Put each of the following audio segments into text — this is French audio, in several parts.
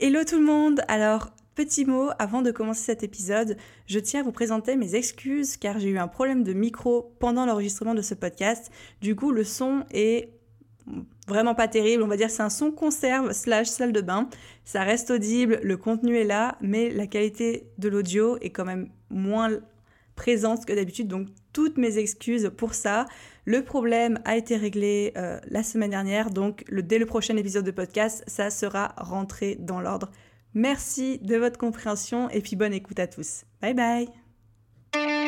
Hello tout le monde Alors, petit mot, avant de commencer cet épisode, je tiens à vous présenter mes excuses car j'ai eu un problème de micro pendant l'enregistrement de ce podcast. Du coup, le son est vraiment pas terrible, on va dire c'est un son conserve slash salle de bain. Ça reste audible, le contenu est là, mais la qualité de l'audio est quand même moins présente que d'habitude, donc toutes mes excuses pour ça. Le problème a été réglé euh, la semaine dernière, donc dès le prochain épisode de podcast, ça sera rentré dans l'ordre. Merci de votre compréhension et puis bonne écoute à tous. Bye bye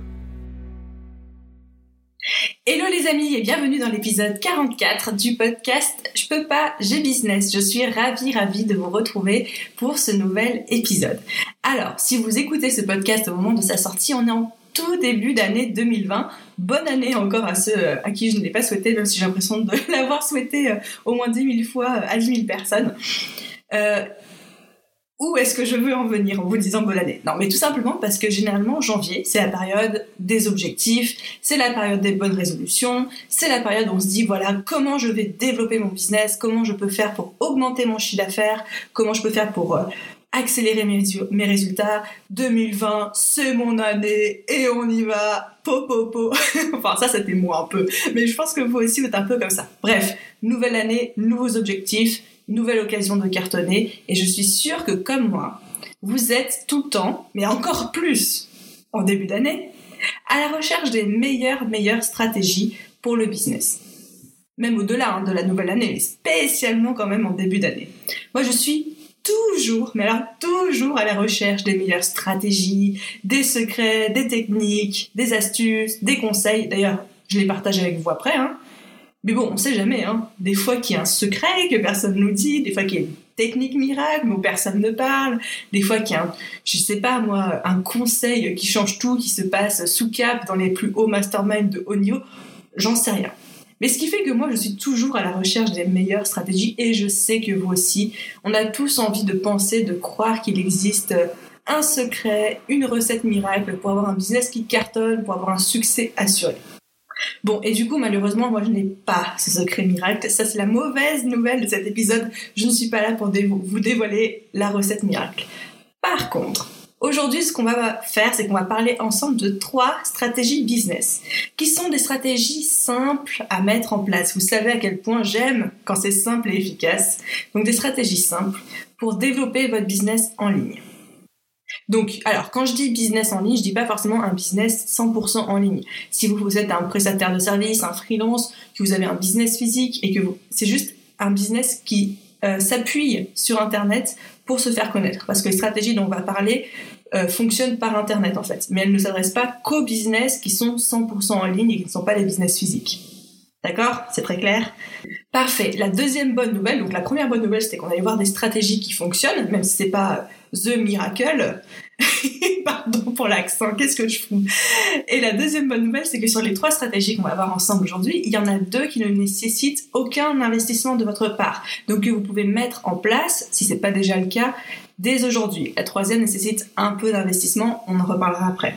Hello les amis et bienvenue dans l'épisode 44 du podcast Je peux pas, j'ai business. Je suis ravie, ravie de vous retrouver pour ce nouvel épisode. Alors, si vous écoutez ce podcast au moment de sa sortie, on est en tout début d'année 2020. Bonne année encore à ceux euh, à qui je ne l'ai pas souhaité, même si j'ai l'impression de l'avoir souhaité euh, au moins 10 000 fois à 10 000 personnes. Euh, où est-ce que je veux en venir en vous disant bonne année? Non, mais tout simplement parce que généralement janvier, c'est la période des objectifs, c'est la période des bonnes résolutions, c'est la période où on se dit voilà comment je vais développer mon business, comment je peux faire pour augmenter mon chiffre d'affaires, comment je peux faire pour euh, accélérer mes, mes résultats. 2020, c'est mon année et on y va. Po po po. enfin ça c'était moi un peu, mais je pense que vous aussi vous êtes un peu comme ça. Bref, nouvelle année, nouveaux objectifs nouvelle occasion de cartonner. Et je suis sûre que comme moi, vous êtes tout le temps, mais encore plus en début d'année, à la recherche des meilleures, meilleures stratégies pour le business. Même au-delà hein, de la nouvelle année, mais spécialement quand même en début d'année. Moi, je suis toujours, mais alors toujours à la recherche des meilleures stratégies, des secrets, des techniques, des astuces, des conseils. D'ailleurs, je les partage avec vous après. Hein. Mais bon, on sait jamais, hein. Des fois qu'il y a un secret que personne nous dit, des fois qu'il y a une technique miracle où personne ne parle, des fois qu'il y a un, je sais pas moi, un conseil qui change tout, qui se passe sous cap dans les plus hauts masterminds de haut niveau, j'en sais rien. Mais ce qui fait que moi, je suis toujours à la recherche des meilleures stratégies et je sais que vous aussi, on a tous envie de penser, de croire qu'il existe un secret, une recette miracle pour avoir un business qui cartonne, pour avoir un succès assuré. Bon, et du coup, malheureusement, moi, je n'ai pas ce secret miracle. Ça, c'est la mauvaise nouvelle de cet épisode. Je ne suis pas là pour vous dévoiler la recette miracle. Par contre, Aujourd'hui, ce qu'on va faire, c'est qu'on va parler ensemble de trois stratégies business, qui sont des stratégies simples à mettre en place. Vous savez à quel point j'aime quand c'est simple et efficace. Donc des stratégies simples pour développer votre business en ligne. Donc, alors, quand je dis business en ligne, je dis pas forcément un business 100% en ligne. Si vous, êtes un prestataire de service, un freelance, que vous avez un business physique et que c'est juste un business qui euh, s'appuie sur Internet pour se faire connaître. Parce que les stratégies dont on va parler euh, fonctionnent par Internet en fait. Mais elles ne s'adressent pas qu'aux business qui sont 100% en ligne et qui ne sont pas des business physiques. D'accord? C'est très clair? Parfait. La deuxième bonne nouvelle, donc la première bonne nouvelle, c'était qu'on allait voir des stratégies qui fonctionnent, même si c'est pas The Miracle. Pardon pour l'accent, qu'est-ce que je fous? Et la deuxième bonne nouvelle, c'est que sur les trois stratégies qu'on va voir ensemble aujourd'hui, il y en a deux qui ne nécessitent aucun investissement de votre part. Donc que vous pouvez mettre en place, si c'est pas déjà le cas, dès aujourd'hui. La troisième nécessite un peu d'investissement, on en reparlera après.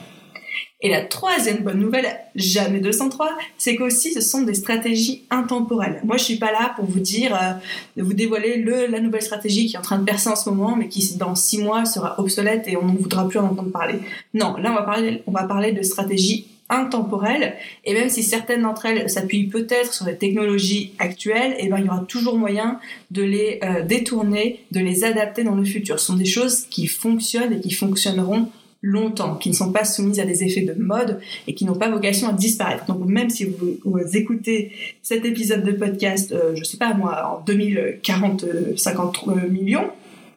Et la troisième bonne nouvelle, jamais 203, c'est qu'aussi ce sont des stratégies intemporelles. Moi, je suis pas là pour vous dire, euh, de vous dévoiler le, la nouvelle stratégie qui est en train de percer en ce moment, mais qui dans six mois sera obsolète et on ne voudra plus en entendre parler. Non, là, on va parler, on va parler de stratégies intemporelles et même si certaines d'entre elles s'appuient peut-être sur les technologies actuelles, et eh ben il y aura toujours moyen de les euh, détourner, de les adapter dans le futur. Ce sont des choses qui fonctionnent et qui fonctionneront longtemps, qui ne sont pas soumises à des effets de mode et qui n'ont pas vocation à disparaître. Donc même si vous, écoutez cet épisode de podcast, euh, je sais pas moi, en 2040, 50 euh, millions,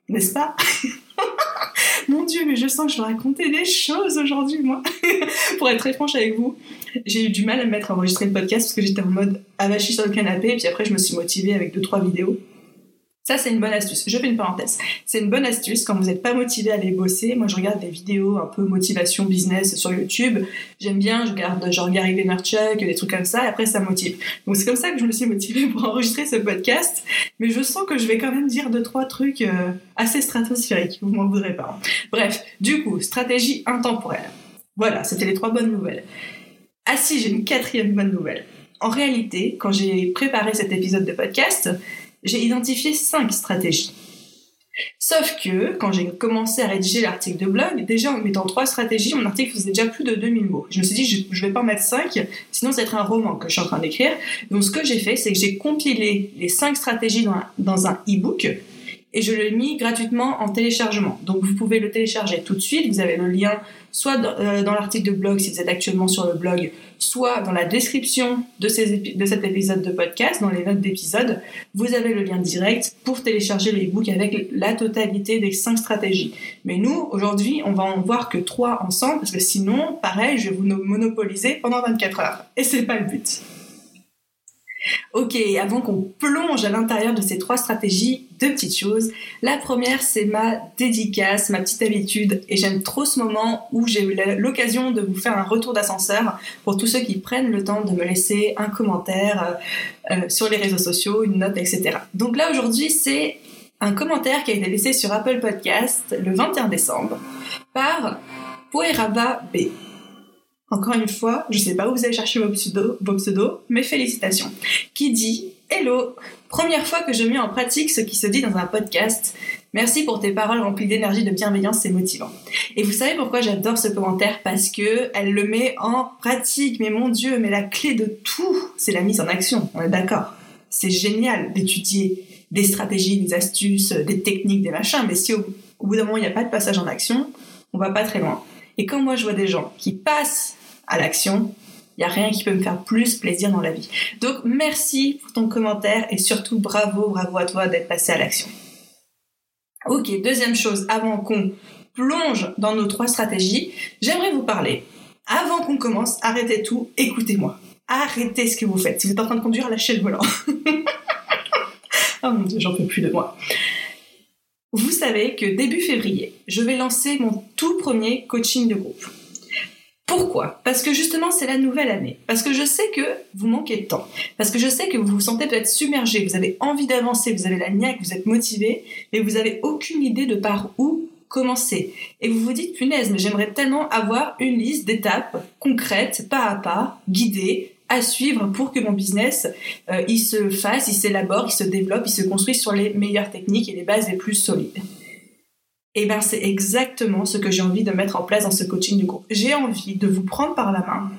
n'est-ce pas? Mon Dieu, mais je sens que je vais raconter des choses aujourd'hui, moi. Pour être très franche avec vous, j'ai eu du mal à me mettre à enregistrer le podcast parce que j'étais en mode avachi sur le canapé, et puis après, je me suis motivée avec deux, trois vidéos. Ça, c'est une bonne astuce. Je fais une parenthèse. C'est une bonne astuce quand vous n'êtes pas motivé à aller bosser. Moi, je regarde des vidéos un peu motivation business sur YouTube. J'aime bien, je regarde genre Gary Vaynerchuk, des trucs comme ça, et après, ça motive. Donc, c'est comme ça que je me suis motivée pour enregistrer ce podcast. Mais je sens que je vais quand même dire deux, trois trucs euh, assez stratosphériques. Vous m'en voudrez pas. Bref, du coup, stratégie intemporelle. Voilà, c'était les trois bonnes nouvelles. Ah si, j'ai une quatrième bonne nouvelle. En réalité, quand j'ai préparé cet épisode de podcast, j'ai identifié cinq stratégies. Sauf que, quand j'ai commencé à rédiger l'article de blog, déjà en mettant trois stratégies, mon article faisait déjà plus de 2000 mots. Je me suis dit, je, vais pas en mettre cinq, sinon ça va être un roman que je suis en train d'écrire. Donc ce que j'ai fait, c'est que j'ai compilé les cinq stratégies dans dans un e-book et je l'ai mis gratuitement en téléchargement. Donc vous pouvez le télécharger tout de suite. Vous avez le lien soit euh, dans, l'article de blog si vous êtes actuellement sur le blog, soit dans la description de, cet épisode de podcast, dans les notes d'épisode. Vous avez le lien direct pour télécharger le e-book avec la totalité des cinq stratégies. Mais nous, aujourd'hui, on va en voir que trois ensemble parce que sinon, pareil, je vais vous monopoliser pendant 24 heures. Et c'est pas le but. Ok, avant qu'on plonge à l'intérieur de ces trois stratégies, deux petites choses. La première, c'est ma dédicace, ma petite habitude, et j'aime trop ce moment où j'ai eu l'occasion de vous faire un retour d'ascenseur pour tous ceux qui prennent le temps de me laisser un commentaire euh, euh, sur les réseaux sociaux, une note, etc. Donc là, aujourd'hui, c'est un commentaire qui a été laissé sur Apple Podcast le 21 décembre par Poeraba B. Encore une fois, je sais pas où vous allez chercher vos pseudos, vos pseudos, mais félicitations. Qui dit Hello Première fois que je mets en pratique ce qui se dit dans un podcast. Merci pour tes paroles remplies d'énergie, de bienveillance, c'est motivant. Et vous savez pourquoi j'adore ce commentaire? Parce que elle le met en pratique. Mais mon Dieu, mais la clé de tout, c'est la mise en action. On est d'accord. C'est génial d'étudier des stratégies, des astuces, des techniques, des machins. Mais si au, bout d'un moment il n'y a pas de passage en action, on va pas très loin. Et quand moi je vois des gens qui passent à l'action, il n'y a rien qui peut me faire plus plaisir dans la vie. Donc merci pour ton commentaire et surtout bravo, bravo à toi d'être passé à l'action. Ok, deuxième chose, avant qu'on plonge dans nos trois stratégies, j'aimerais vous parler. Avant qu'on commence, arrêtez tout, écoutez-moi. Arrêtez ce que vous faites. Si vous êtes en train de conduire, lâchez le volant. oh mon dieu, j'en peux plus de moi. Vous savez que début février, je vais lancer mon tout premier coaching de groupe. Pourquoi? Parce que justement, c'est la nouvelle année. Parce que je sais que vous manquez de temps. Parce que je sais que vous vous sentez peut-être submergé, vous avez envie d'avancer, vous avez la niaque, vous êtes motivé, mais vous avez aucune idée de par où commencer. Et vous vous dites, punaise, mais j'aimerais tellement avoir une liste d'étapes concrètes, pas à pas, guidées, à suivre pour que mon business euh, il se fasse, il s'élabore, il se développe, il se construise sur les meilleures techniques et les bases les plus solides. Eh ben c'est exactement ce que j'ai envie de mettre en place dans ce coaching du groupe. J'ai envie de vous prendre par la main,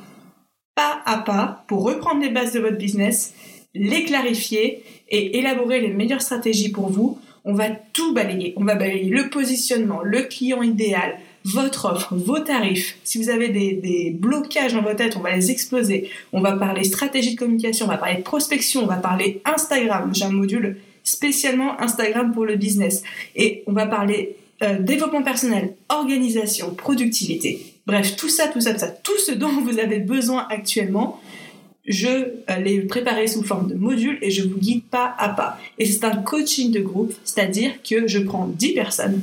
pas à pas, pour reprendre les bases de votre business, les clarifier et élaborer les meilleures stratégies pour vous. On va tout balayer. On va balayer le positionnement, le client idéal, votre offre, vos tarifs. Si vous avez des, des, blocages dans votre tête, on va les exploser. On va parler stratégie de communication, on va parler prospection, on va parler Instagram. J'ai un module spécialement Instagram pour le business. Et on va parler euh, développement personnel, organisation, productivité. Bref, tout ça, tout ça, tout ça, tout ce dont vous avez besoin actuellement, je euh, l'ai préparé sous forme de module et je vous guide pas à pas. Et c'est un coaching de groupe, c'est-à-dire que je prends 10 personnes,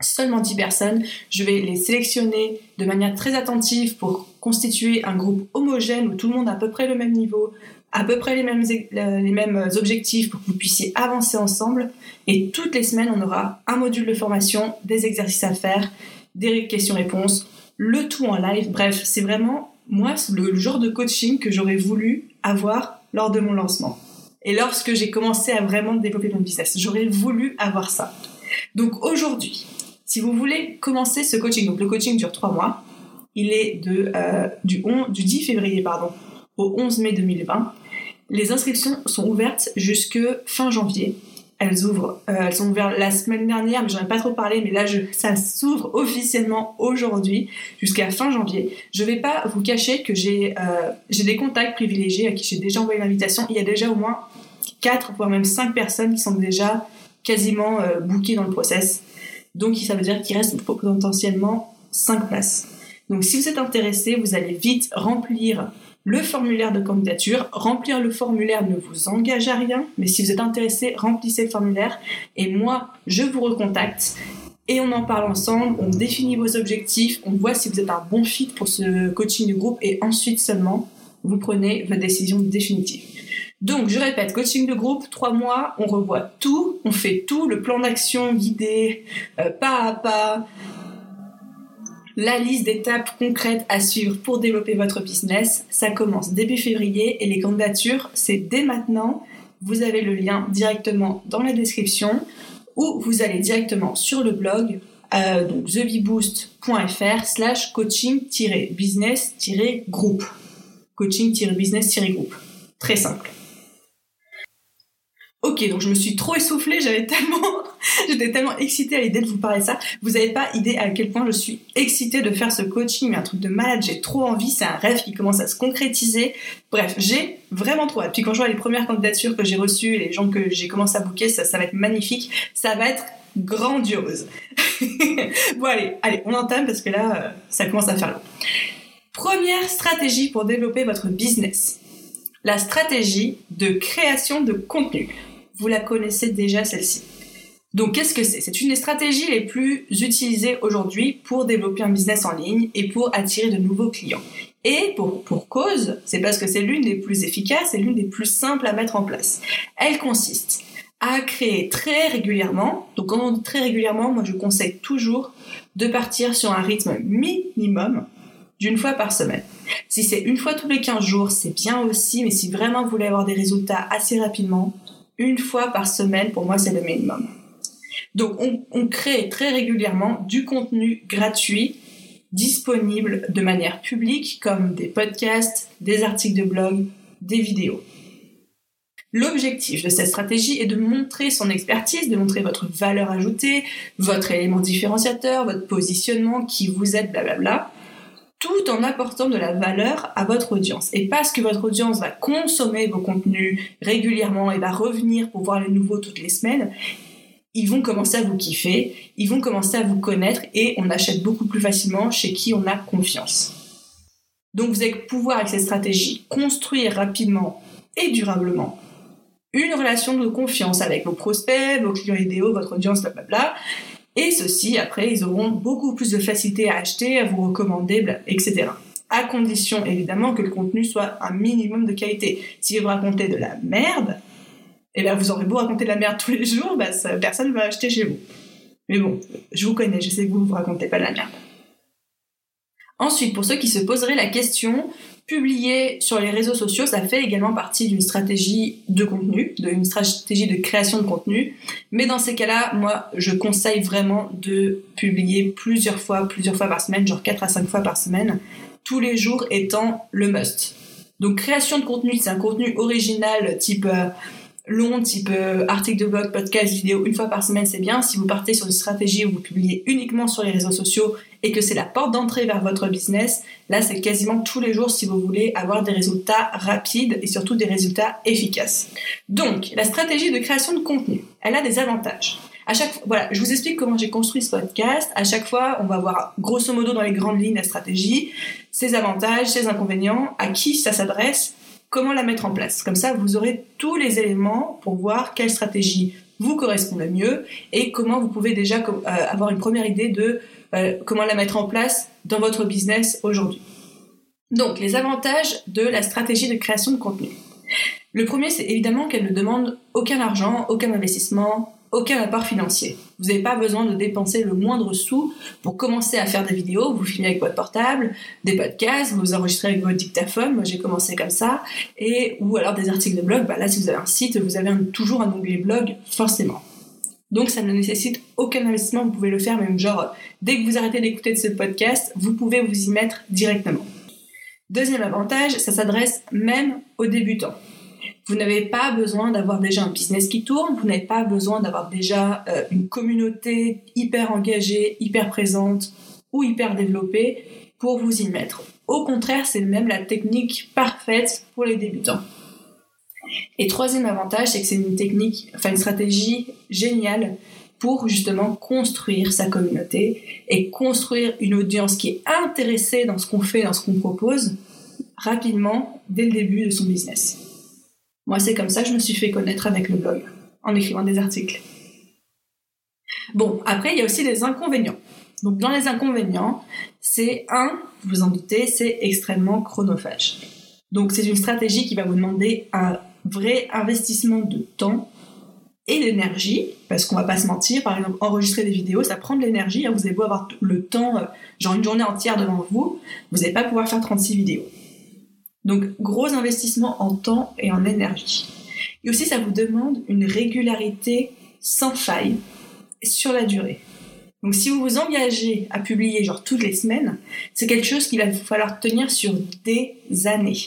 seulement 10 personnes, je vais les sélectionner de manière très attentive pour constituer un groupe homogène où tout le monde a à peu près le même niveau, à peu près les mêmes, les mêmes objectifs pour que vous puissiez avancer ensemble. Et toutes les semaines, on aura un module de formation, des exercices à faire, des questions-réponses, le tout en live. Bref, c'est vraiment, moi, le genre de coaching que j'aurais voulu avoir lors de mon lancement. Et lorsque j'ai commencé à vraiment développer mon business, j'aurais voulu avoir ça. Donc aujourd'hui, si vous voulez commencer ce coaching, donc le coaching dure trois mois, il est de, euh, du, 11, du 10 février pardon, au 11 mai 2020. Les inscriptions sont ouvertes jusque fin janvier. Elles ouvrent, euh, elles sont ouvertes la semaine dernière, mais j'en ai pas trop parlé, mais là, je, ça s'ouvre officiellement aujourd'hui jusqu'à fin janvier. Je vais pas vous cacher que j'ai euh, des contacts privilégiés à qui j'ai déjà envoyé l'invitation. Il y a déjà au moins 4, voire même 5 personnes qui sont déjà quasiment euh, bookées dans le process. Donc ça veut dire qu'il reste potentiellement 5 places. Donc si vous êtes intéressé, vous allez vite remplir le formulaire de candidature. Remplir le formulaire ne vous engage à rien, mais si vous êtes intéressé, remplissez le formulaire et moi, je vous recontacte et on en parle ensemble, on définit vos objectifs, on voit si vous êtes un bon fit pour ce coaching de groupe et ensuite seulement vous prenez votre décision définitive. Donc, je répète, coaching de groupe, trois mois, on revoit tout, on fait tout, le plan d'action guidé, euh, pas à pas, la liste d'étapes concrètes à suivre pour développer votre business. Ça commence début février et les candidatures, c'est dès maintenant. Vous avez le lien directement dans la description ou vous allez directement sur le blog euh, slash coaching-business-groupe. Coaching-business-groupe. Très simple. Ok, donc je me suis trop essoufflée, j'avais tellement, j'étais tellement excitée à l'idée de vous parler de ça. Vous n'avez pas idée à quel point je suis excitée de faire ce coaching, mais un truc de malade, j'ai trop envie, c'est un rêve qui commence à se concrétiser. Bref, j'ai vraiment trop hâte. Puis quand je vois les premières candidatures que j'ai reçues, les gens que j'ai commencé à booker, ça, ça va être magnifique, ça va être grandiose. bon allez, allez, on entame parce que là, euh, ça commence à faire long. Première stratégie pour développer votre business. La stratégie de création de contenu vous la connaissez déjà celle-ci. Donc qu'est-ce que c'est? C'est une des stratégies les plus utilisées aujourd'hui pour développer un business en ligne et pour attirer de nouveaux clients. Et pour, pour cause, c'est parce que c'est l'une des plus efficaces et l'une des plus simples à mettre en place. Elle consiste à créer très régulièrement, donc quand on dit très régulièrement, moi je conseille toujours de partir sur un rythme minimum d'une fois par semaine. Si c'est une fois tous les 15 jours, c'est bien aussi, mais si vraiment vous voulez avoir des résultats assez rapidement, une fois par semaine, pour moi, c'est le minimum. Donc, on, crée très régulièrement du contenu gratuit disponible de manière publique, comme des podcasts, des articles de blog, des vidéos. L'objectif de cette stratégie est de montrer son expertise, de montrer votre valeur ajoutée, votre élément différenciateur, votre positionnement, qui vous êtes, blablabla, tout en apportant de la valeur à votre audience. Et parce que votre audience va consommer vos contenus régulièrement et va revenir pour voir les nouveaux toutes les semaines, ils vont commencer à vous kiffer, ils vont commencer à vous connaître et on achète beaucoup plus facilement chez qui on a confiance. Donc vous allez pouvoir avec cette stratégie construire rapidement et durablement une relation de confiance avec vos prospects, vos clients idéaux, votre audience, blablabla, et ceux-ci, après, ils auront beaucoup plus de facilité à acheter, à vous recommander, etc. À condition, évidemment, que le contenu soit un minimum de qualité. Si vous racontez de la merde, eh bien, vous aurez beau raconter de la merde tous les jours, bah, personne ne va acheter chez vous. Mais bon, je vous connais, je sais que vous ne vous racontez pas de la merde. Ensuite, pour ceux qui se poseraient la question, publier sur les réseaux sociaux, ça fait également partie d'une stratégie de contenu, d'une stratégie de création de contenu. Mais dans ces cas-là, moi, je conseille vraiment de publier plusieurs fois, plusieurs fois par semaine, genre 4 à 5 fois par semaine, tous les jours étant le must. Donc création de contenu, c'est un contenu original type euh, long, type euh, article de blog, podcast, vidéo, une fois par semaine, c'est bien. Si vous partez sur une stratégie où vous publiez uniquement sur les réseaux sociaux et que c'est la porte d'entrée vers votre business, là, c'est quasiment tous les jours si vous voulez avoir des résultats rapides et surtout des résultats efficaces. Donc, la stratégie de création de contenu, elle a des avantages. À chaque voilà, je vous explique comment j'ai construit ce podcast. À chaque fois, on va voir grosso modo dans les grandes lignes la stratégie, ses avantages, ses inconvénients, à qui ça s'adresse comment la mettre en place. Comme ça, vous aurez tous les éléments pour voir quelle stratégie vous correspond le mieux et comment vous pouvez déjà euh, avoir une première idée de euh, comment la mettre en place dans votre business aujourd'hui. Donc, les avantages de la stratégie de création de contenu. Le premier, c'est évidemment qu'elle ne demande aucun argent, aucun investissement, aucun apport financier. Vous n'avez pas besoin de dépenser le moindre sou pour commencer à faire des vidéos. Vous filmez avec votre portable, des podcasts, vous enregistrez avec votre dictaphone. Moi, j'ai commencé comme ça. Et, ou alors des articles de blog. Bah, là, si vous avez un site, vous avez toujours un onglet blog, forcément. Donc, ça ne nécessite aucun investissement. Vous pouvez le faire même genre, dès que vous arrêtez d'écouter ce podcast, vous pouvez vous y mettre directement. Deuxième avantage, ça s'adresse même aux débutants. Vous n'avez pas besoin d'avoir déjà un business qui tourne, vous n'avez pas besoin d'avoir déjà euh, une communauté hyper engagée, hyper présente ou hyper développée pour vous y mettre. Au contraire, c'est même la technique parfaite pour les débutants. Et troisième avantage, c'est que c'est une technique, enfin une stratégie géniale pour justement construire sa communauté et construire une audience qui est intéressée dans ce qu'on fait, dans ce qu'on propose, rapidement, dès le début de son business. Moi, c'est comme ça que je me suis fait connaître avec le blog, en écrivant des articles. Bon, après, il y a aussi des inconvénients. Donc, dans les inconvénients, c'est un, vous en doutez, c'est extrêmement chronophage. Donc, c'est une stratégie qui va vous demander un vrai investissement de temps et d'énergie, parce qu'on va pas se mentir, par exemple, enregistrer des vidéos, ça prend de l'énergie, hein. vous avez beau avoir le temps, euh, genre une journée entière devant vous, vous n'allez pas pouvoir faire 36 vidéos. Donc, gros investissement en temps et en énergie. Et aussi, ça vous demande une régularité sans faille sur la durée. Donc, si vous vous engagez à publier genre toutes les semaines, c'est quelque chose qu'il va falloir tenir sur des années.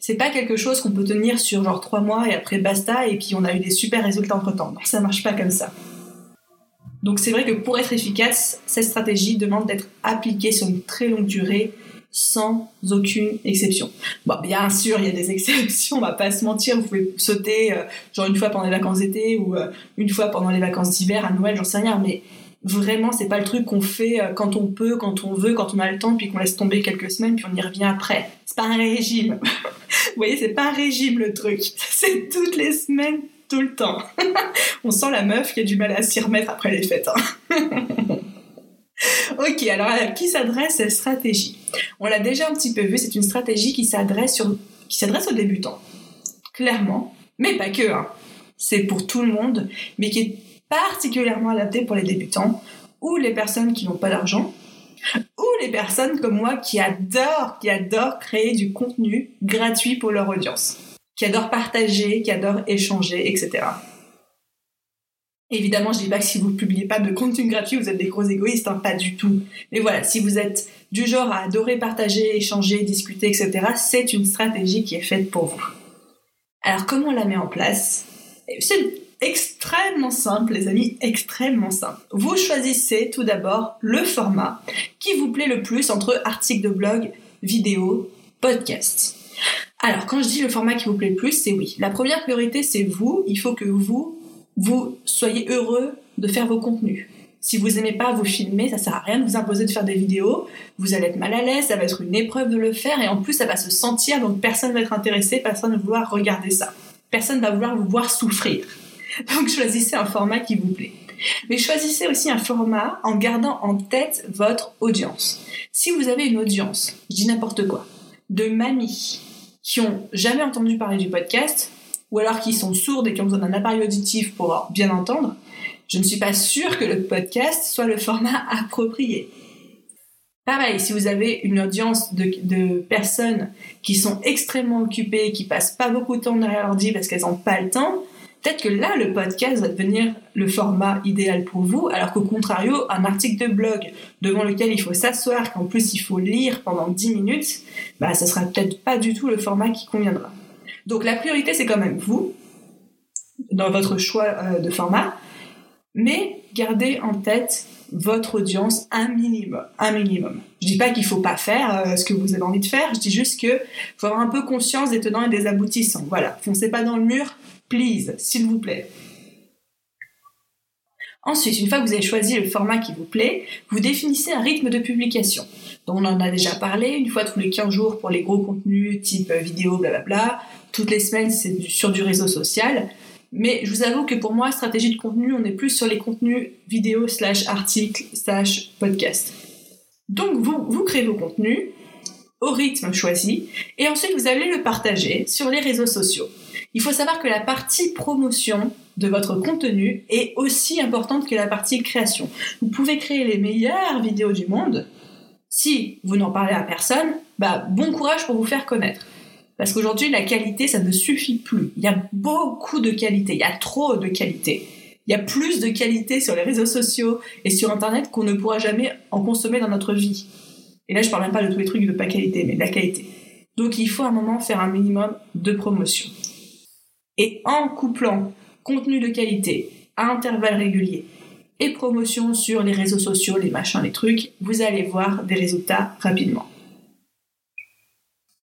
C'est pas quelque chose qu'on peut tenir sur genre trois mois et après basta et puis on a eu des super résultats entre temps. Non, ça marche pas comme ça. Donc c'est vrai que pour être efficace, cette stratégie demande d'être appliquée sur une très longue durée sans aucune exception. Bon, bien sûr, il y a des exceptions, on va pas se mentir, vous pouvez sauter euh, genre une fois pendant les vacances d'été ou euh, une fois pendant les vacances d'hiver, à Noël, j'en sais rien, mais vraiment, c'est pas le truc qu'on fait euh, quand on peut, quand on veut, quand on a le temps, puis qu'on laisse tomber quelques semaines, puis on y revient après. C'est pas un régime. vous voyez, c'est pas un régime le truc. C'est toutes les semaines, tout le temps. on sent la meuf qui a du mal à s'y remettre après les fêtes. Hein. ok, alors à qui s'adresse cette stratégie? On l'a déjà un petit peu vu, c'est une stratégie qui s'adresse aux débutants, clairement, mais pas que. Hein. C'est pour tout le monde, mais qui est particulièrement adaptée pour les débutants ou les personnes qui n'ont pas d'argent ou les personnes comme moi qui adorent, qui adorent créer du contenu gratuit pour leur audience, qui adorent partager, qui adorent échanger, etc. Évidemment, je dis pas que si vous publiez pas de contenu gratuit, vous êtes des gros égoïstes, hein, pas du tout. Mais voilà, si vous êtes du genre à adorer partager, échanger, discuter, etc., c'est une stratégie qui est faite pour vous. Alors, comment on la met en place? C'est extrêmement simple, les amis, extrêmement simple. Vous choisissez tout d'abord le format qui vous plaît le plus entre article de blog, vidéo, podcast. Alors, quand je dis le format qui vous plaît le plus, c'est oui. La première priorité, c'est vous. Il faut que vous vous soyez heureux de faire vos contenus. Si vous aimez pas vous filmer, ça sert à rien de vous imposer de faire des vidéos. Vous allez être mal à l'aise, ça va être une épreuve de le faire et en plus ça va se sentir donc personne va être intéressé, personne ne va vouloir regarder ça. Personne va vouloir vous voir souffrir. Donc choisissez un format qui vous plaît. Mais choisissez aussi un format en gardant en tête votre audience. Si vous avez une audience, je dis n'importe quoi, de mamies qui ont jamais entendu parler du podcast, ou alors qui sont sourdes et qui ont besoin d'un appareil auditif pour bien entendre, je ne suis pas sûre que le podcast soit le format approprié. Pareil, si vous avez une audience de, personnes qui sont extrêmement occupées, qui passent pas beaucoup de temps derrière l'ordi parce qu'elles n'ont pas le temps, peut-être que là, le podcast va devenir le format idéal pour vous, alors qu'au contrario, un article de blog devant lequel il faut s'asseoir, qu'en plus il faut lire pendant 10 minutes, bah, ça sera peut-être pas du tout le format qui conviendra. Donc la priorité, c'est quand même vous, dans votre choix euh, de format, mais gardez en tête votre audience un minimum, un minimum. Je dis pas qu'il faut pas faire euh, ce que vous avez envie de faire, je dis juste que faut avoir un peu conscience des tenants et des aboutissants. Voilà, foncez pas dans le mur, please, s'il vous plaît. Ensuite, une fois que vous avez choisi le format qui vous plaît, vous définissez un rythme de publication. Donc on en a déjà parlé, une fois tous les 15 jours pour les gros contenus type euh, vidéo, blablabla, toutes les semaines, c'est sur du réseau social. Mais je vous avoue que pour moi, stratégie de contenu, on est plus sur les contenus vidéo slash articles slash podcast. Donc vous, vous créez vos contenus au rythme choisi et ensuite vous allez le partager sur les réseaux sociaux. Il faut savoir que la partie promotion de votre contenu est aussi importante que la partie création. Vous pouvez créer les meilleures vidéos du monde. Si vous n'en parlez à personne, bah bon courage pour vous faire connaître. Parce qu'aujourd'hui, la qualité, ça ne suffit plus. Il y a beaucoup de qualité, il y a trop de qualité. Il y a plus de qualité sur les réseaux sociaux et sur Internet qu'on ne pourra jamais en consommer dans notre vie. Et là, je parle même pas de tous les trucs de pas qualité, mais de la qualité. Donc, il faut à un moment faire un minimum de promotion. Et en couplant contenu de qualité à intervalles réguliers et promotion sur les réseaux sociaux, les machins, les trucs, vous allez voir des résultats rapidement.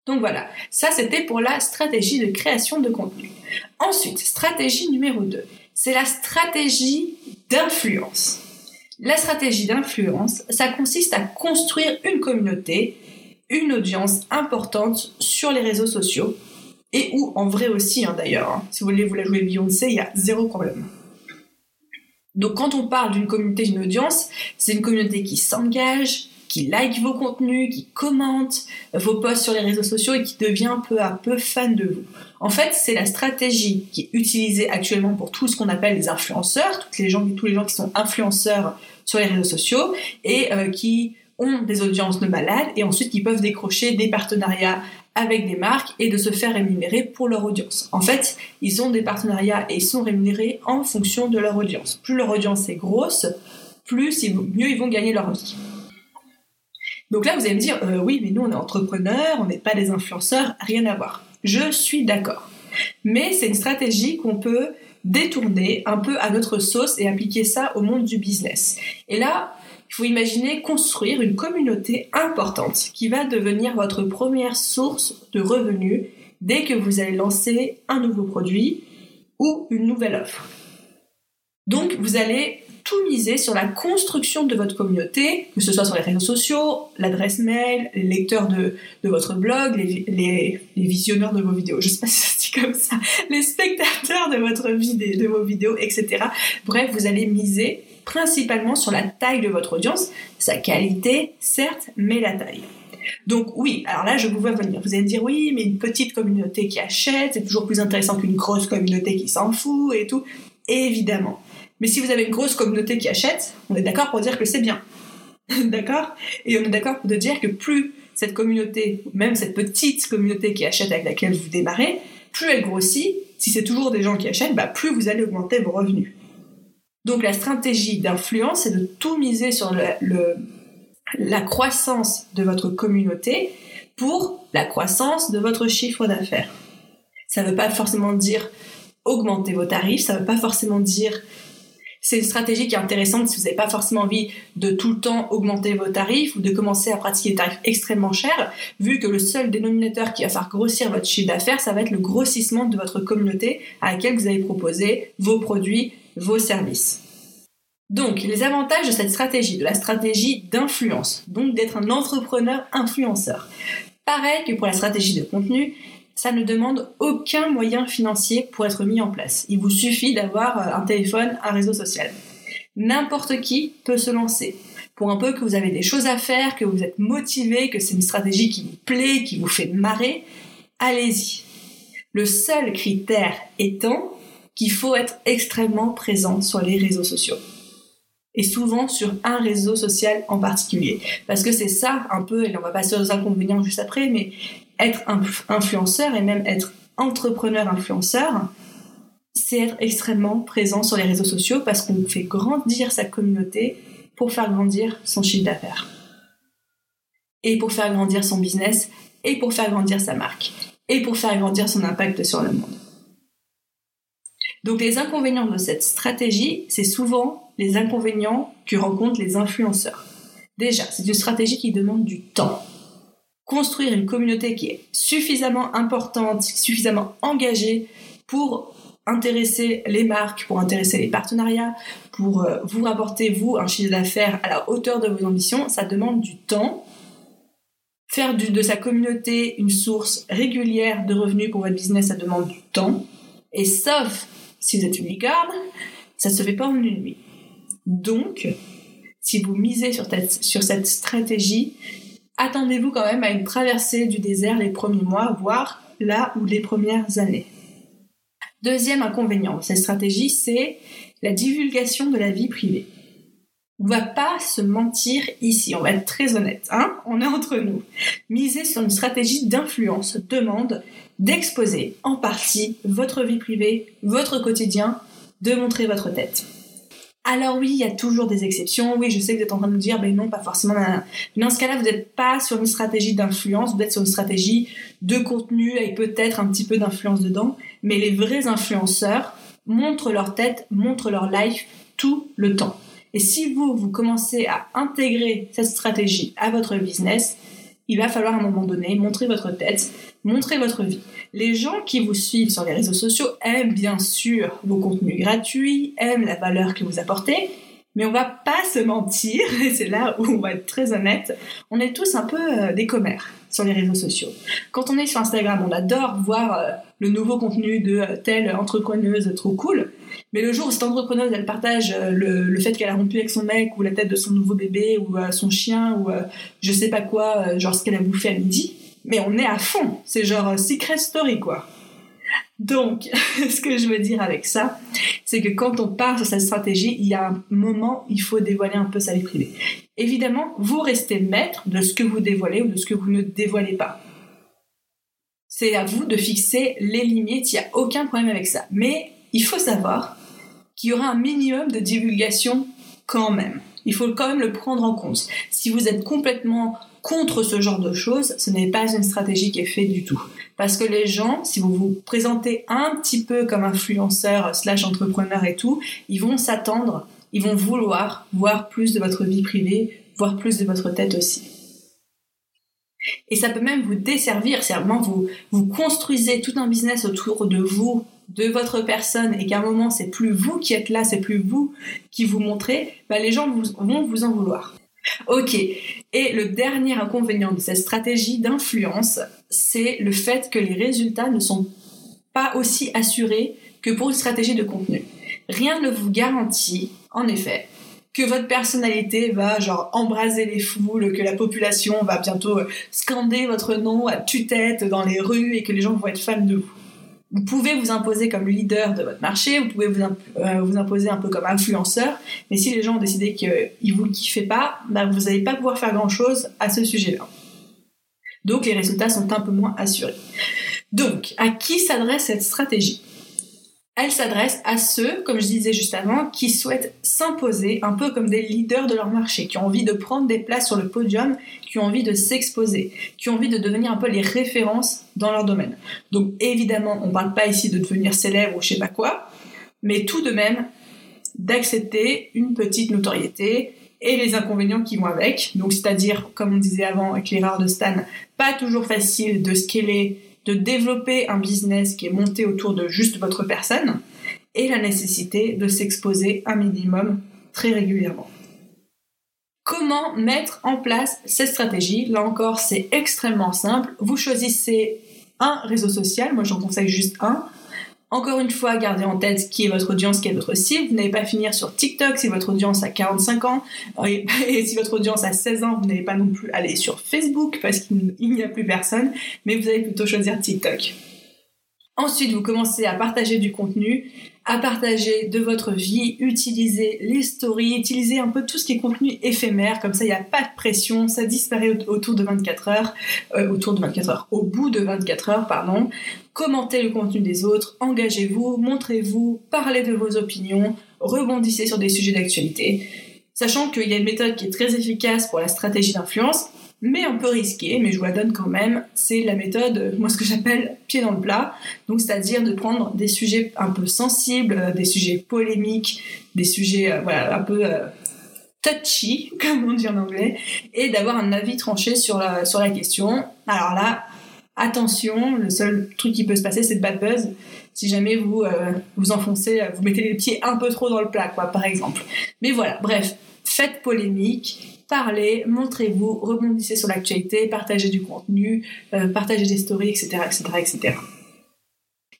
Donc voilà, ça c'était pour la stratégie de création de contenu. Ensuite, stratégie numéro 2, c'est la stratégie d'influence. La stratégie d'influence, ça consiste à construire une communauté, une audience importante sur les réseaux sociaux, et où en vrai aussi hein, d'ailleurs. Hein. Si vous voulez vous la jouer Beyoncé, il y a zéro problème. Donc quand on parle d'une communauté, d'une audience, c'est une communauté qui s'engage, qui like vos contenus, qui commente vos posts sur les réseaux sociaux et qui devient peu à peu fan de vous. En fait, c'est la stratégie qui est utilisée actuellement pour tout ce qu'on appelle les influenceurs, toutes les gens, tous les gens qui sont influenceurs sur les réseaux sociaux et euh, qui ont des audiences de malades et ensuite qui peuvent décrocher des partenariats avec des marques et de se faire rémunérer pour leur audience. En fait, ils ont des partenariats et ils sont rémunérés en fonction de leur audience. Plus leur audience est grosse, plus mieux ils vont gagner leur vie. Donc là, vous allez me dire, euh, oui, mais nous, on est entrepreneurs, on n'est pas des influenceurs, rien à voir. Je suis d'accord. Mais c'est une stratégie qu'on peut détourner un peu à notre sauce et appliquer ça au monde du business. Et là, il faut imaginer construire une communauté importante qui va devenir votre première source de revenus dès que vous allez lancer un nouveau produit ou une nouvelle offre. Donc, vous allez tout miser sur la construction de votre communauté, que ce soit sur les réseaux sociaux, l'adresse mail, les lecteurs de, votre blog, les, visionneurs de vos vidéos, je sais pas si dit comme ça, les spectateurs de votre de vos vidéos, etc. Bref, vous allez miser principalement sur la taille de votre audience, sa qualité, certes, mais la taille. Donc oui, alors là, je vous vois venir. Vous allez me dire, oui, mais une petite communauté qui achète, c'est toujours plus intéressant qu'une grosse communauté qui s'en fout et tout. Évidemment. Mais si vous avez une grosse communauté qui achète, on est d'accord pour dire que c'est bien. d'accord? Et on est d'accord pour dire que plus cette communauté, même cette petite communauté qui achète avec laquelle vous démarrez, plus elle grossit, si c'est toujours des gens qui achètent, bah, plus vous allez augmenter vos revenus. Donc la stratégie d'influence, c'est de tout miser sur la croissance de votre communauté pour la croissance de votre chiffre d'affaires. Ça ne veut pas forcément dire augmenter vos tarifs, ça ne veut pas forcément dire c'est une stratégie qui est intéressante si vous n'avez pas forcément envie de tout le temps augmenter vos tarifs ou de commencer à pratiquer des tarifs extrêmement chers, vu que le seul dénominateur qui va faire grossir votre chiffre d'affaires, ça va être le grossissement de votre communauté à laquelle vous allez proposer vos produits, vos services. Donc, les avantages de cette stratégie, de la stratégie d'influence, donc d'être un entrepreneur influenceur. Pareil que pour la stratégie de contenu, ça ne demande aucun moyen financier pour être mis en place. Il vous suffit d'avoir euh, un téléphone, un réseau social. N'importe qui peut se lancer. Pour un peu que vous avez des choses à faire, que vous êtes motivé, que c'est une stratégie qui vous plaît, qui vous fait marrer, allez-y. Le seul critère étant qu'il faut être extrêmement présent sur les réseaux sociaux. Et souvent sur un réseau social en particulier. Parce que c'est ça un peu, et on va passer aux inconvénients juste après, mais être influenceur et même être entrepreneur influenceur, c'est être extrêmement présent sur les réseaux sociaux parce qu'on fait grandir sa communauté pour faire grandir son chiffre d'affaires. Et pour faire grandir son business, et pour faire grandir sa marque, et pour faire grandir son impact sur le monde. Donc les inconvénients de cette stratégie, c'est souvent les inconvénients que rencontrent les influenceurs. Déjà, c'est une stratégie qui demande du temps construire une communauté qui est suffisamment importante, suffisamment engagée pour intéresser les marques, pour intéresser les partenariats, pour euh, vous rapporter, vous, un chiffre d'affaires à la hauteur de vos ambitions, ça demande du temps. Faire de sa communauté une source régulière de revenus pour votre business, ça demande du temps. Et sauf si vous êtes une licorne, ça se fait pas en une nuit. Donc, si vous misez sur, sur cette stratégie, attendez-vous quand même à une traversée du désert les premiers mois, voire là ou les premières années. Deuxième inconvénient de cette stratégie, c'est la divulgation de la vie privée. On va pas se mentir ici, on va être très honnête, hein On est entre nous. Miser sur une stratégie d'influence demande d'exposer en partie votre vie privée, votre quotidien, de montrer votre tête. Alors oui, il y a toujours des exceptions. Oui, je sais que vous êtes en train de me dire, ben non, pas forcément. Mais dans ce cas-là, vous n'êtes pas sur une stratégie d'influence, vous êtes sur une stratégie de contenu avec peut-être un petit peu d'influence dedans. Mais les vrais influenceurs montrent leur tête, montrent leur life tout le temps. Et si vous, vous commencez à intégrer cette stratégie à votre business, il va falloir à un moment donné montrer votre tête, montrer votre vie. Les gens qui vous suivent sur les réseaux sociaux aiment bien sûr vos contenus gratuits, aiment la valeur que vous apportez, mais on va pas se mentir, et c'est là où on va être très honnête, on est tous un peu euh, des commères sur les réseaux sociaux. Quand on est sur Instagram, on adore voir euh, le nouveau contenu de euh, telle entrepreneuse trop cool, mais le jour où cette entrepreneuse, elle partage le, fait qu'elle a rompu avec son mec, ou la tête de son nouveau bébé, ou son chien, ou je sais pas quoi, genre ce qu'elle a bouffé à midi, mais on est à fond. C'est genre secret story, quoi. Donc, ce que je veux dire avec ça, c'est que quand on part sur cette stratégie, il y a un moment, il faut dévoiler un peu sa vie privée. Évidemment, vous restez maître de ce que vous dévoilez ou de ce que vous ne dévoilez pas. C'est à vous de fixer les limites, il n'y a aucun problème avec ça. Mais il faut savoir qu'il y aura un minimum de divulgation quand même. Il faut quand même le prendre en compte. Si vous êtes complètement contre ce genre de choses, ce n'est pas une stratégie qui est faite du tout. Parce que les gens, si vous vous présentez un petit peu comme influenceur slash entrepreneur et tout, ils vont s'attendre, ils vont vouloir voir plus de votre vie privée, voir plus de votre tête aussi. Et ça peut même vous desservir, c'est vraiment vous, vous construisez tout un business autour de vous, de votre personne, et qu'à un moment c'est plus vous qui êtes là, c'est plus vous qui vous montrez, bah les gens vont vous en vouloir. Ok. Et le dernier inconvénient de cette stratégie d'influence, c'est le fait que les résultats ne sont pas aussi assurés que pour une stratégie de contenu. Rien ne vous garantit, en effet, que votre personnalité va genre embraser les foules, que la population va bientôt scander votre nom à tue-tête dans les rues et que les gens vont être fans de vous vous pouvez vous imposer comme leader de votre marché, vous pouvez vous, euh, vous imposer un peu comme influenceur, mais si les gens ont décidé qu'ils vous le kiffaient pas, bah, vous n'allez pas pouvoir faire grand-chose à ce sujet-là. Donc les résultats sont un peu moins assurés. Donc, à qui s'adresse cette stratégie? Elle s'adresse à ceux, comme je disais juste avant, qui souhaitent s'imposer un peu comme des leaders de leur marché, qui ont envie de prendre des places sur le podium, qui ont envie de s'exposer, qui ont envie de devenir un peu les références dans leur domaine. Donc évidemment, on ne parle pas ici de devenir célèbre ou je sais pas quoi, mais tout de même d'accepter une petite notoriété et les inconvénients qui vont avec. Donc c'est-à-dire, comme on disait avant avec l'erreur de Stan, pas toujours facile de scaler de développer un business qui est monté autour de juste votre personne et la nécessité de s'exposer un minimum très régulièrement. Comment mettre en place cette stratégie? Là encore, c'est extrêmement simple. Vous choisissez un réseau social, moi j'en conseille juste un, encore une fois, gardez en tête qui est votre audience, qui est votre cible. Vous n'allez pas finir sur TikTok si votre audience a 45 ans. Et, si votre audience a 16 ans, vous n'allez pas non plus aller sur Facebook parce qu'il n'y a plus personne. Mais vous allez plutôt choisir TikTok. Ensuite, vous commencez à partager du contenu, à partager de votre vie, utiliser les stories, utiliser un peu tout ce qui est contenu éphémère, comme ça il n'y a pas de pression, ça disparaît autour de 24 heures, euh, autour de 24 heures, au bout de 24 heures, pardon. Commentez le contenu des autres, engagez-vous, montrez-vous, parlez de vos opinions, rebondissez sur des sujets d'actualité. Sachant qu'il y a une méthode qui est très efficace pour la stratégie d'influence, mais un peu risqué, mais je vous la donne quand même, c'est la méthode, moi ce que j'appelle pied dans le plat, donc c'est-à-dire de prendre des sujets un peu sensibles, euh, des sujets polémiques, des sujets euh, voilà, un peu euh, touchy, comme on dit en anglais, et d'avoir un avis tranché sur la, sur la question. Alors là, attention, le seul truc qui peut se passer, c'est de bad buzz. Si jamais vous vous enfoncez, vous mettez les pieds un peu trop dans le plat, quoi, par exemple. Mais voilà, bref, faites polémique, parlez, montrez-vous, rebondissez sur l'actualité, partagez du contenu, euh, partagez des stories, etc., etc., etc.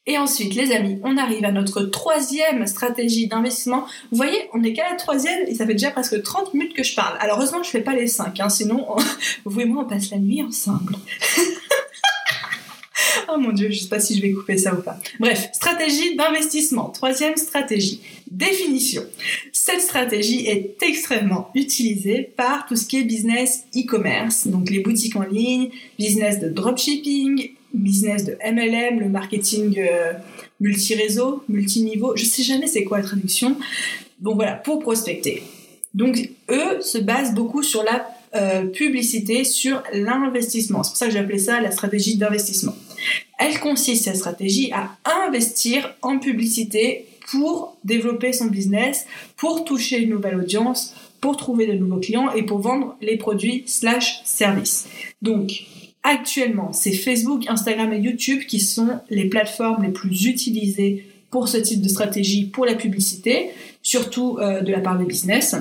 Et ensuite, les amis, on arrive à notre troisième stratégie d'investissement. Vous voyez, on n'est qu'à la troisième et ça fait déjà presque 30 minutes que je parle. Alors heureusement, je fais pas les cinq, hein, sinon, vous et moi, on passe la nuit ensemble. oh mon dieu, je sais pas si je vais couper ça ou pas. Bref, stratégie d'investissement. Troisième stratégie. Définition. Cette stratégie est extrêmement utilisée par tout ce qui est business e-commerce, donc les boutiques en ligne, business de dropshipping, business de MLM, le marketing euh, multi-réseau, multiniveau, je sais jamais c'est quoi la traduction. Bon voilà, pour prospecter. Donc eux se basent beaucoup sur la euh, publicité, sur l'investissement. C'est pour ça que j'ai appelé ça la stratégie d'investissement. Elle consiste, cette stratégie, à investir en publicité pour développer son business, pour toucher une nouvelle audience, pour trouver de nouveaux clients et pour vendre les produits slash services. Donc, actuellement, c'est Facebook, Instagram et YouTube qui sont les plateformes les plus utilisées pour ce type de stratégie pour la publicité, surtout euh, de la part des business.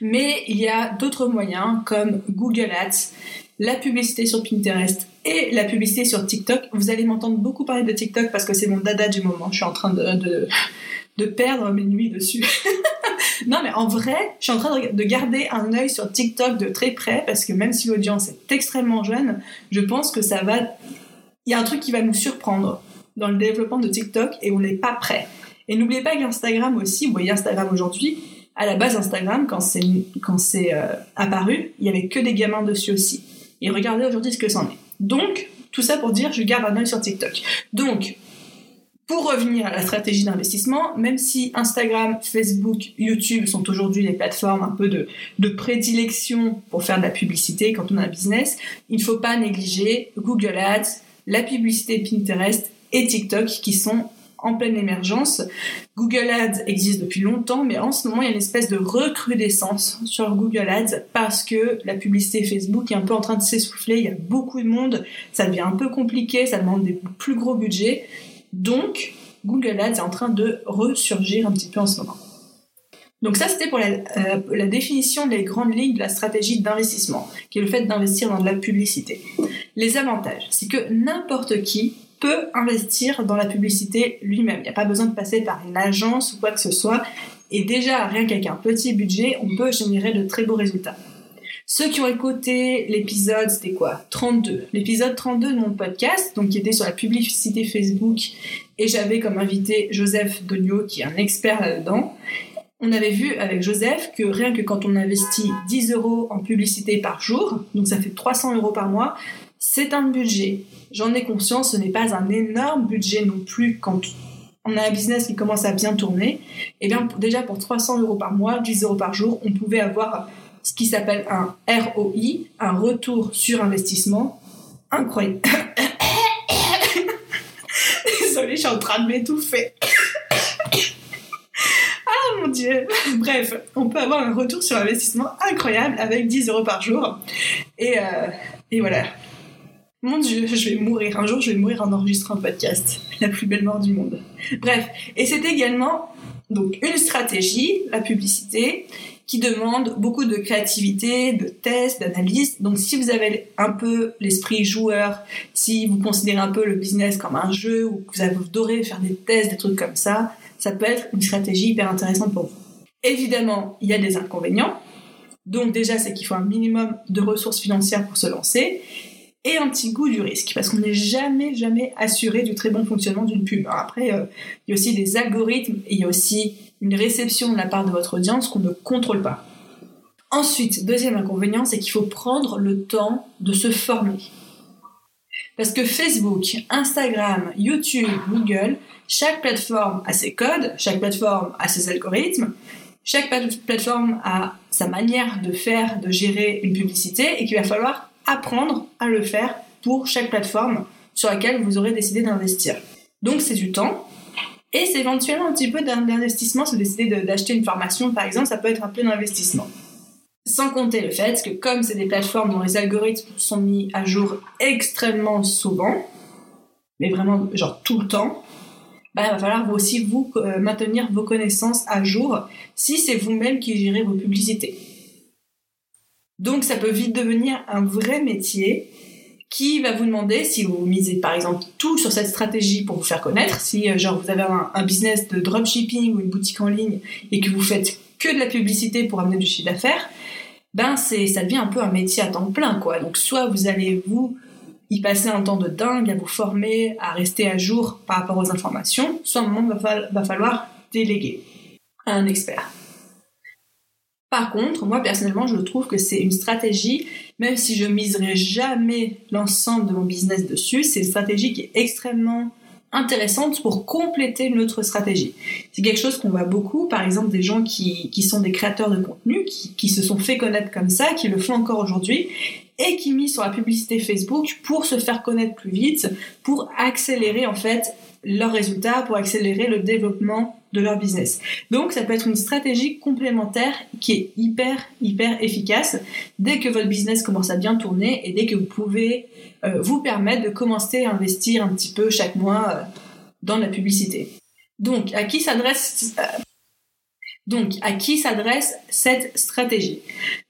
Mais il y a d'autres moyens comme Google Ads, la publicité sur Pinterest et la publicité sur TikTok. Vous allez m'entendre beaucoup parler de TikTok parce que c'est mon dada du moment. Je suis en train de, de, perdre mes nuits dessus. non, mais en vrai, je suis en train de garder un œil sur TikTok de très près parce que même si l'audience est extrêmement jeune, je pense que ça va. Il y a un truc qui va nous surprendre dans le développement de TikTok et on n'est pas prêt. Et n'oubliez pas qu'Instagram aussi, vous voyez Instagram aujourd'hui, à la base Instagram, quand c'est euh, apparu, il y avait que des gamins dessus aussi. Et regardez aujourd'hui ce que c'en est. Donc, tout ça pour dire, je garde un œil sur TikTok. Donc, pour revenir à la stratégie d'investissement, même si Instagram, Facebook, YouTube sont aujourd'hui les plateformes un peu de, de prédilection pour faire de la publicité quand on a un business, il ne faut pas négliger Google Ads, la publicité Pinterest et TikTok qui sont en pleine émergence. Google Ads existe depuis longtemps, mais en ce moment, il y a une espèce de recrudescence sur Google Ads parce que la publicité Facebook est un peu en train de s'essouffler. Il y a beaucoup de monde, ça devient un peu compliqué, ça demande des plus gros budgets. Donc, Google Ads est en train de ressurgir un petit peu en ce moment. Donc ça, c'était pour la, euh, la, définition des grandes lignes de la stratégie d'investissement, qui est le fait d'investir dans de la publicité. Les avantages, c'est que n'importe qui peut investir dans la publicité lui-même. Il n'y a pas besoin de passer par une agence ou quoi que ce soit. Et déjà, rien qu'avec un petit budget, on peut générer de très beaux résultats. Ceux qui ont écouté l'épisode, c'était quoi? 32. L'épisode 32 de mon podcast, donc qui était sur la publicité Facebook, et j'avais comme invité Joseph Dogno, qui est un expert là-dedans. On avait vu avec Joseph que rien que quand on investit 10 euros en publicité par jour, donc ça fait 300 euros par mois, c'est un budget. J'en ai conscience, ce n'est pas un énorme budget non plus quand on a un business qui commence à bien tourner. Et eh bien déjà pour 300 euros par mois, 10 euros par jour, on pouvait avoir ce qui s'appelle un ROI, un retour sur investissement incroyable. Désolée, je suis en train de m'étouffer. ah mon dieu. Bref, on peut avoir un retour sur investissement incroyable avec 10 euros par jour. Et, euh, et voilà. Mon Dieu, je vais mourir. Un jour, je vais mourir en enregistrant un podcast. La plus belle mort du monde. Bref. Et c'est également donc une stratégie, la publicité, qui demande beaucoup de créativité, de tests, d'analyse. Donc si vous avez un peu l'esprit joueur, si vous considérez un peu le business comme un jeu ou que vous adorez faire des tests, des trucs comme ça, ça peut être une stratégie hyper intéressante pour vous. Évidemment, il y a des inconvénients. Donc déjà, c'est qu'il faut un minimum de ressources financières pour se lancer et un petit goût du risque, parce qu'on n'est jamais, jamais assuré du très bon fonctionnement d'une pub. après, euh, il y a aussi des algorithmes il y a aussi une réception de la part de votre audience qu'on ne contrôle pas. Ensuite, deuxième inconvénient, c'est qu'il faut prendre le temps de se former. Parce que Facebook, Instagram, YouTube, Google, chaque plateforme a ses codes, chaque plateforme a ses algorithmes, chaque plateforme a sa manière de faire, de gérer une publicité et qu'il va falloir apprendre à le faire pour chaque plateforme sur laquelle vous aurez décidé d'investir. Donc c'est du temps. Et c'est éventuellement un petit peu d'investissement, si vous décidez d'acheter une formation par exemple, ça peut être un peu d'investissement. Sans compter le fait que comme c'est des plateformes dont les algorithmes sont mis à jour extrêmement souvent, mais vraiment genre tout le temps, bah, il va falloir aussi vous euh, maintenir vos connaissances à jour si c'est vous-même qui gérez vos publicités. Donc ça peut vite devenir un vrai métier qui va vous demander si vous misez par exemple tout sur cette stratégie pour vous faire connaître, si euh, genre vous avez un, business de dropshipping ou une boutique en ligne et que vous faites que de la publicité pour amener du chiffre d'affaires, ben c'est ça devient un peu un métier à temps plein quoi. Donc soit vous allez vous y passer un temps de dingue à vous former, à rester à jour par rapport aux informations, soit à un moment va, va falloir déléguer à un expert. Par contre, moi personnellement, je trouve que c'est une stratégie, même si je miserai jamais l'ensemble de mon business dessus, c'est une stratégie qui est extrêmement intéressante pour compléter notre stratégie. C'est quelque chose qu'on voit beaucoup, par exemple des gens qui, sont des créateurs de contenu, qui, qui se sont fait connaître comme ça, qui le font encore aujourd'hui, et qui misent sur la publicité Facebook pour se faire connaître plus vite, pour accélérer en fait leurs résultats, pour accélérer le développement de leur business. Donc ça peut être une stratégie complémentaire qui est hyper hyper efficace dès que votre business commence à bien tourner et dès que vous pouvez euh, vous permettre de commencer à investir un petit peu chaque mois euh, dans la publicité. Donc à qui s'adresse euh, donc, à qui s'adresse cette stratégie?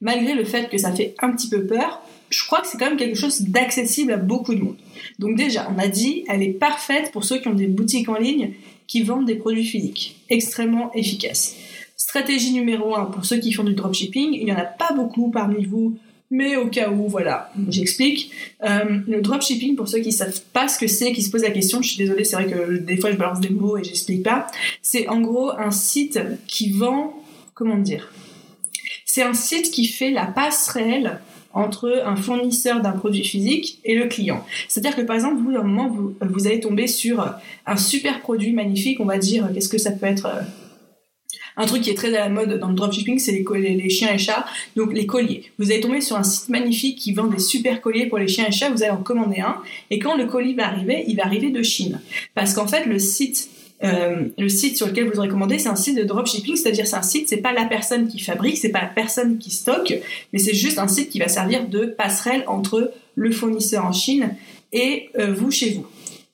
Malgré le fait que ça fait un petit peu peur, je crois que c'est quand même quelque chose d'accessible à beaucoup de monde. Donc déjà, on a dit, elle est parfaite pour ceux qui ont des boutiques en ligne qui vendent des produits physiques. Extrêmement efficace. Stratégie numéro 1 pour ceux qui font du dropshipping, il n'y en a pas beaucoup parmi vous, mais au cas où, voilà, j'explique. Euh, le dropshipping, pour ceux qui savent pas ce que c'est, qui se posent la question, je suis désolée, c'est vrai que des fois je balance des mots et j'explique pas. C'est en gros un site qui vend, comment dire? C'est un site qui fait la passerelle entre un fournisseur d'un produit physique et le client. C'est-à-dire que par exemple, vous, à un moment, vous, vous allez tomber sur un super produit magnifique, on va dire, qu'est-ce que ça peut être euh, un truc qui est très à la mode dans le dropshipping, c'est les, les, chiens et chats, donc les colliers. Vous allez tomber sur un site magnifique qui vend des super colliers pour les chiens et chats, vous allez en commander un, et quand le colis va arriver, il va arriver de Chine. Parce qu'en fait, le site euh, le site sur lequel vous aurez commandé, c'est un site de dropshipping, c'est-à-dire c'est un site, c'est pas la personne qui fabrique, c'est pas la personne qui stocke, mais c'est juste un site qui va servir de passerelle entre le fournisseur en Chine et euh, vous chez vous.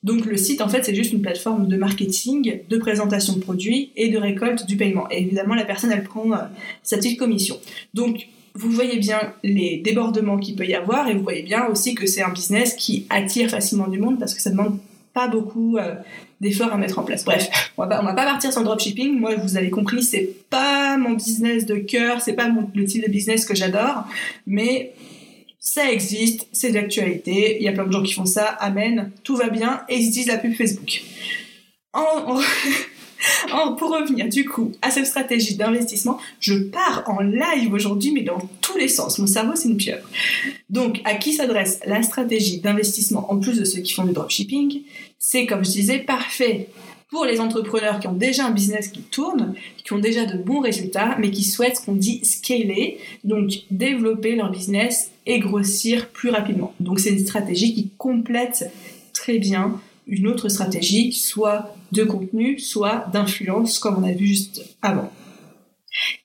Donc le site, en fait, c'est juste une plateforme de marketing, de présentation de produits et de récolte du paiement. Et évidemment, la personne, elle prend euh, sa petite commission. Donc vous voyez bien les débordements qu'il peut y avoir et vous voyez bien aussi que c'est un business qui attire facilement du monde parce que ça demande pas beaucoup euh, d'efforts à mettre en place. Bref, on va, va pas partir sur le dropshipping. Moi, vous avez compris, c'est pas mon business de cœur, c'est pas le type de business que j'adore, mais ça existe, c'est d'actualité, il y a plein de gens qui font ça, amen, tout va bien, et ils utilisent la pub Facebook. pour revenir du coup à cette stratégie d'investissement, je pars en live aujourd'hui, mais dans tous les sens. Mon cerveau, c'est une pieuvre. Donc, à qui s'adresse la stratégie d'investissement en plus de ceux qui font du dropshipping? C'est, comme je disais, parfait pour les entrepreneurs qui ont déjà un business qui tourne, qui ont déjà de bons résultats, mais qui souhaitent ce qu'on dit scaler, donc développer leur business et grossir plus rapidement. Donc c'est une stratégie qui complète très bien une autre stratégie, soit de contenu, soit d'influence, comme on a vu juste avant.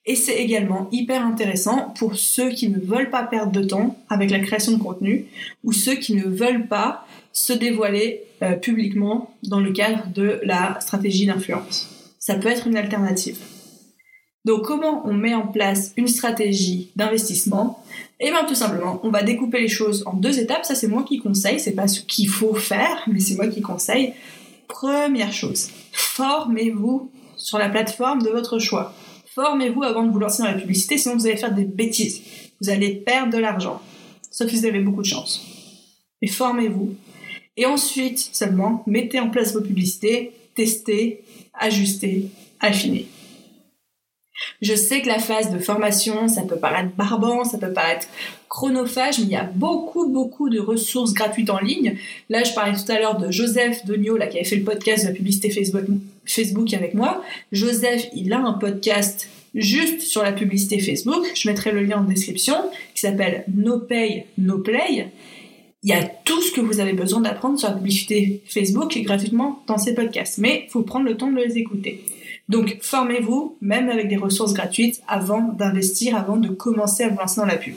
Et c'est également hyper intéressant pour ceux qui ne veulent pas perdre de temps avec la création de contenu ou ceux qui ne veulent pas se dévoiler euh, publiquement dans le cadre de la stratégie d'influence. Ça peut être une alternative. Donc comment on met en place une stratégie d'investissement Eh bien tout simplement, on va découper les choses en deux étapes. Ça c'est moi qui conseille, c'est pas ce qu'il faut faire, mais c'est moi qui conseille. Première chose, formez-vous sur la plateforme de votre choix. Formez-vous avant de vous lancer dans la publicité, sinon vous allez faire des bêtises. Vous allez perdre de l'argent, sauf si vous avez beaucoup de chance. Mais formez-vous, et ensuite seulement, mettez en place vos publicités, testez, ajustez, affinez. Je sais que la phase de formation, ça peut paraître barbant, ça peut paraître chronophage, mais il y a beaucoup, beaucoup de ressources gratuites en ligne. Là, je parlais tout à l'heure de Joseph Donio, là, qui avait fait le podcast de la publicité Facebook, Facebook avec moi. Joseph, il a un podcast juste sur la publicité Facebook. Je mettrai le lien en description, qui s'appelle No Pay, No Play il y a tout ce que vous avez besoin d'apprendre sur la publicité Facebook gratuitement dans ces podcasts. Mais il faut prendre le temps de les écouter. Donc formez-vous, même avec des ressources gratuites, avant d'investir, avant de commencer à vous lancer dans la pub.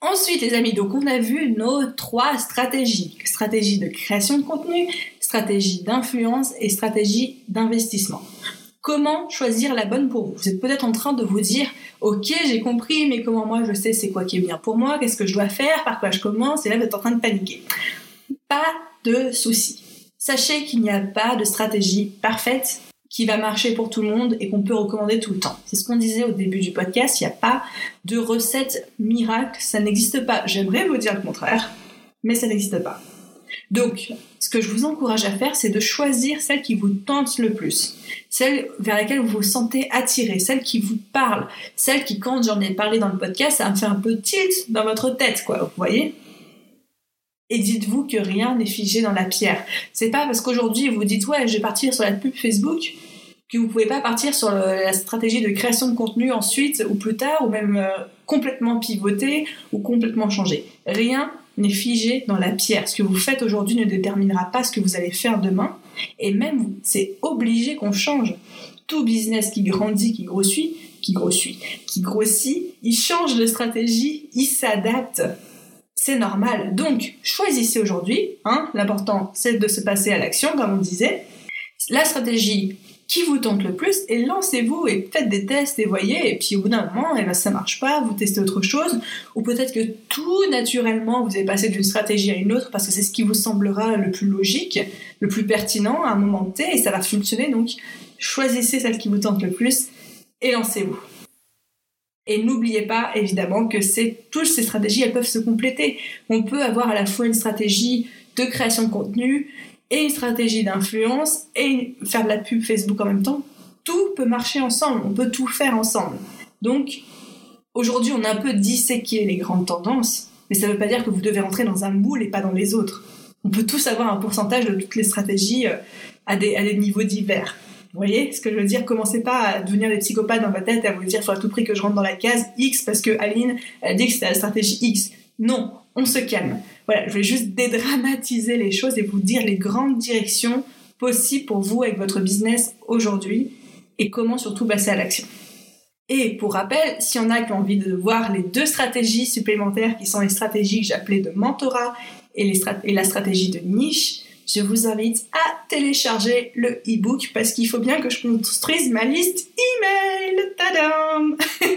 Ensuite, les amis, donc on a vu nos trois stratégies. Stratégie de création de contenu, stratégie d'influence et stratégie d'investissement. Comment choisir la bonne pour vous? Vous êtes peut-être en train de vous dire, ok, j'ai compris, mais comment moi je sais c'est quoi qui est bien pour moi, qu'est-ce que je dois faire, par quoi je commence, et là vous êtes en train de paniquer. Pas de souci. Sachez qu'il n'y a pas de stratégie parfaite qui va marcher pour tout le monde et qu'on peut recommander tout le temps. C'est ce qu'on disait au début du podcast, il n'y a pas de recette miracle, ça n'existe pas. J'aimerais vous dire le contraire, mais ça n'existe pas. Donc, ce que je vous encourage à faire, c'est de choisir celle qui vous tente le plus, celle vers laquelle vous vous sentez attiré, celle qui vous parle, celle qui, quand j'en ai parlé dans le podcast, ça me fait un peu tilt dans votre tête, quoi, vous voyez? Et dites-vous que rien n'est figé dans la pierre. C'est pas parce qu'aujourd'hui vous dites ouais, je vais partir sur la pub Facebook que vous pouvez pas partir sur la stratégie de création de contenu ensuite ou plus tard ou même euh, complètement pivoter ou complètement changer. Rien n'est figé dans la pierre. Ce que vous faites aujourd'hui ne déterminera pas ce que vous allez faire demain. Et même, c'est obligé qu'on change. Tout business qui grandit, qui grossit, qui grossit, qui grossit, il change de stratégie, il s'adapte. C'est normal. Donc, choisissez aujourd'hui. Hein, L'important, c'est de se passer à l'action, comme on disait. La stratégie qui vous tente le plus et lancez-vous et faites des tests et voyez et puis au bout d'un moment eh ben, ça marche pas vous testez autre chose ou peut-être que tout naturellement vous avez passé d'une stratégie à une autre parce que c'est ce qui vous semblera le plus logique le plus pertinent à un moment T et ça va fonctionner donc choisissez celle qui vous tente le plus et lancez-vous et n'oubliez pas évidemment que toutes ces stratégies elles peuvent se compléter on peut avoir à la fois une stratégie de création de contenu et une stratégie d'influence et faire de la pub Facebook en même temps, tout peut marcher ensemble, on peut tout faire ensemble. Donc, aujourd'hui, on a un peu disséqué les grandes tendances, mais ça ne veut pas dire que vous devez rentrer dans un moule et pas dans les autres. On peut tous avoir un pourcentage de toutes les stratégies euh, à des niveaux divers. Vous voyez ce que je veux dire? Commencez pas à devenir des psychopathes dans votre tête à vous dire faut à tout prix que je rentre dans la case X parce que Aline a dit que c'était la stratégie X. Non, on se calme. Voilà, je vais juste dédramatiser les choses et vous dire les grandes directions possibles pour vous avec votre business aujourd'hui et comment surtout passer à l'action. Et pour rappel, s'il y en a qui ont envie de voir les deux stratégies supplémentaires qui sont les stratégies que j'appelais de mentorat et, et la stratégie de niche, je vous invite à télécharger le e-book parce qu'il faut bien que je construise ma liste email. Tadam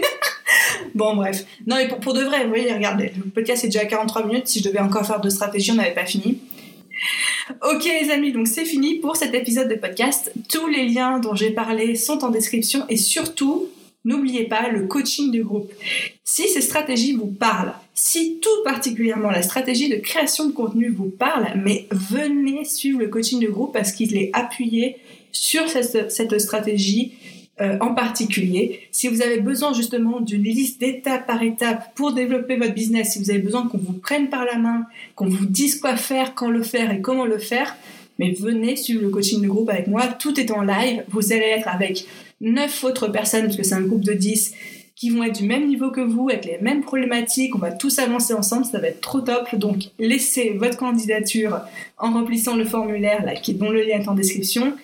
Bon, bref. Non, mais pour, de vrai, vous voyez, regardez, le podcast est déjà à 43 minutes. Si je devais encore faire deux stratégies, on n'avait pas fini. Ok les amis, donc c'est fini pour cet épisode de podcast. Tous les liens dont j'ai parlé sont en description et surtout, n'oubliez pas le coaching du groupe. Si ces stratégies vous parlent, si tout particulièrement la stratégie de création de contenu vous parle, mais venez suivre le coaching du groupe parce qu'il est appuyé sur cette, cette stratégie euh, en particulier. Si vous avez besoin justement d'une liste d'étape par étape pour développer votre business, si vous avez besoin qu'on vous prenne par la main, qu'on vous dise quoi faire, quand le faire et comment le faire, mais venez suivre le coaching de groupe avec moi. Tout est en live. Vous allez être avec neuf autres personnes, parce que c'est un groupe de 10, qui vont être du même niveau que vous, avec les mêmes problématiques. On va tous avancer ensemble, ça va être trop top. Donc, laissez votre candidature en remplissant le formulaire là, dont le lien est en description.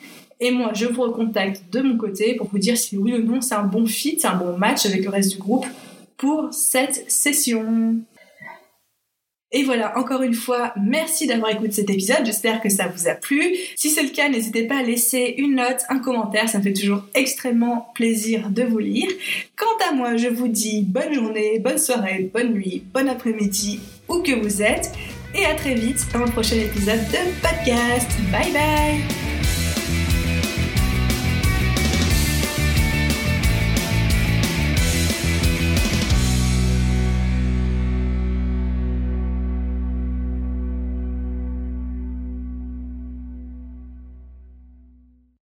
Et moi, je vous recontacte de mon côté pour vous dire si oui ou non c'est un bon fit, c'est un bon match avec le reste du groupe pour cette session. Et voilà, encore une fois, merci d'avoir écouté cet épisode. J'espère que ça vous a plu. Si c'est le cas, n'hésitez pas à laisser une note, un commentaire. Ça me fait toujours extrêmement plaisir de vous lire. Quant à moi, je vous dis bonne journée, bonne soirée, bonne nuit, bon après-midi, où que vous êtes. Et à très vite dans le prochain épisode de podcast. Bye bye